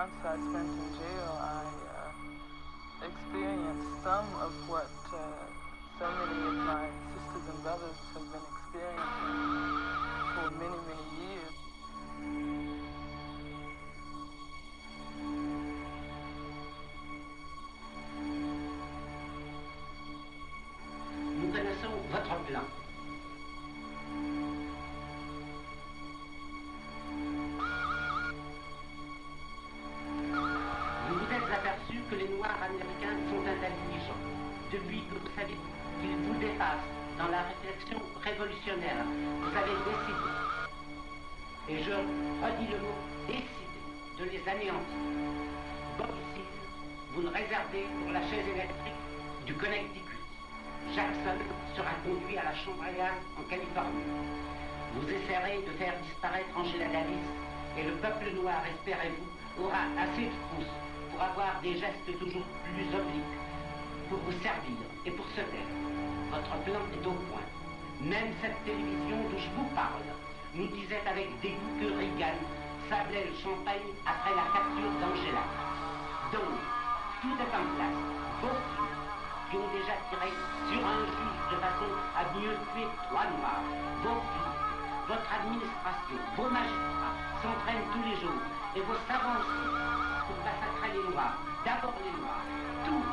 months I spent in jail, I uh, experienced some of what uh, so many of my sisters and brothers have been experiencing for many, many years. Depuis que vous savez qu'ils vous dépassent dans la réflexion révolutionnaire. Vous avez décidé, et je redis le mot décidé, de les anéantir. Ici, vous ne réservez pour la chaise électrique du Connecticut. Jackson sera conduit à la chambre à gaz en Californie. Vous essaierez de faire disparaître Angela Davis et le peuple noir, espérez-vous, aura assez de pouces pour avoir des gestes toujours plus obliques, Plan est au point. Même cette télévision d'où je vous parle nous disait avec dégoût que Reagan sablait le champagne après la capture d'Angela. Donc, tout est en place. Vos filles, qui ont déjà tiré sur un juge de façon à mieux tuer trois noirs, vos filles, votre administration, vos magistrats s'entraînent tous les jours et vos savants pour massacrer les noirs. D'abord les noirs, tous.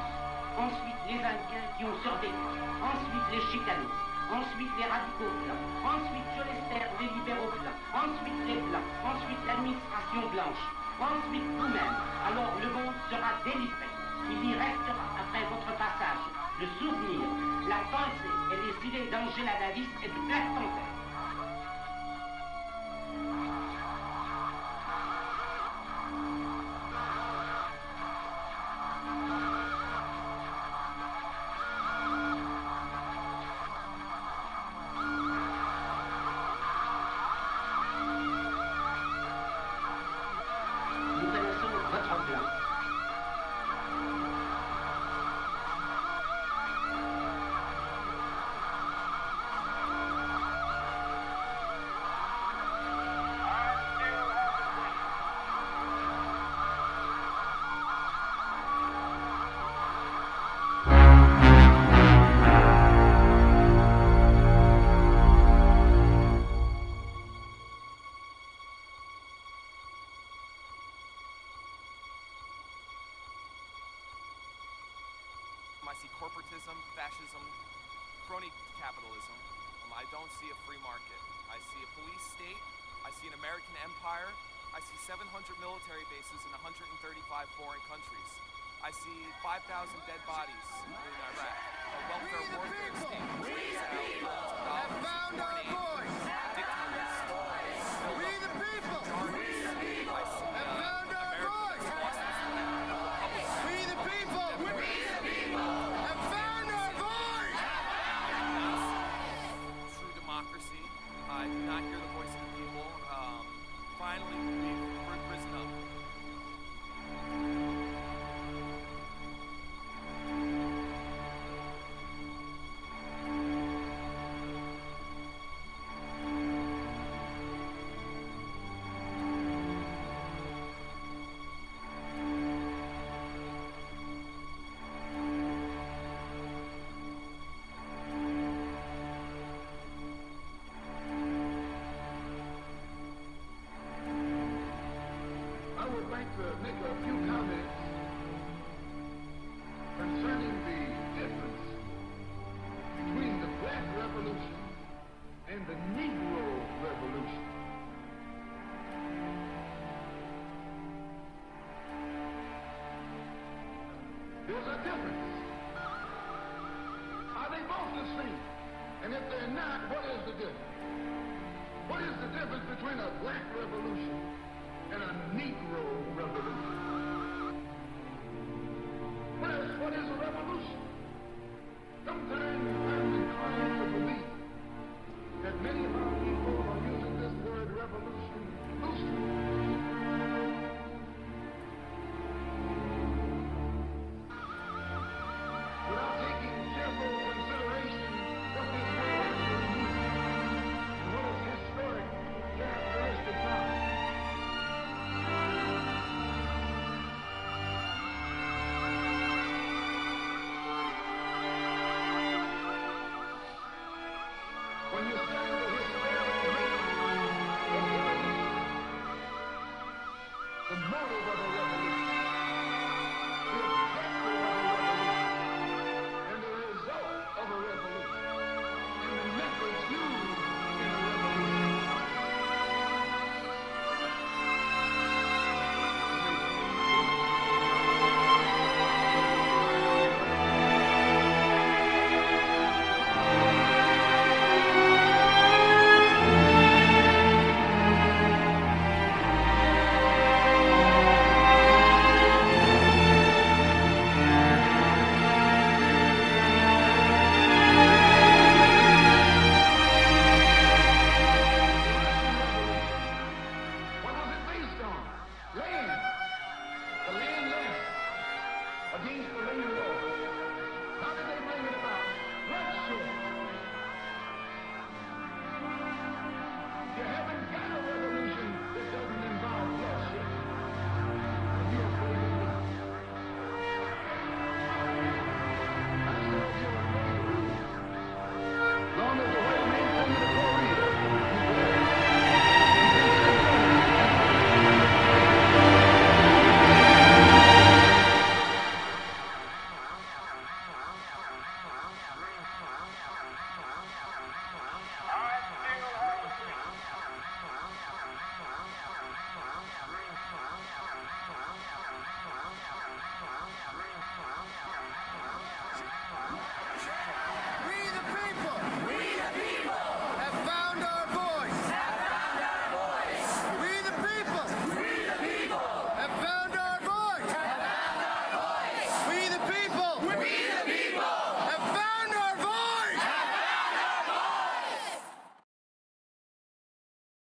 Ensuite les Indiens Ensuite les chicanistes. Ensuite les radicaux blancs. Ensuite, je l'espère, les libéraux blancs. Ensuite les blancs. Ensuite l'administration blanche. Ensuite vous-même. Alors le monde sera délivré. Il y restera, après votre passage, le souvenir, la pensée et les idées d'Angela Davis et de Black Panther. Fascism, crony capitalism. Um, I don't see a free market. I see a police state. I see an American empire. I see 700 military bases in 135 foreign countries. I see 5,000 dead bodies in Iraq. A welfare warfare state. Like to make a few comments concerning the difference between the Black Revolution and the Negro Revolution. There's a difference. Are they both the same? And if they're not, what is the difference? What is the difference between a black revolution and a Negro revolution. What is, what is a revolution? Sometimes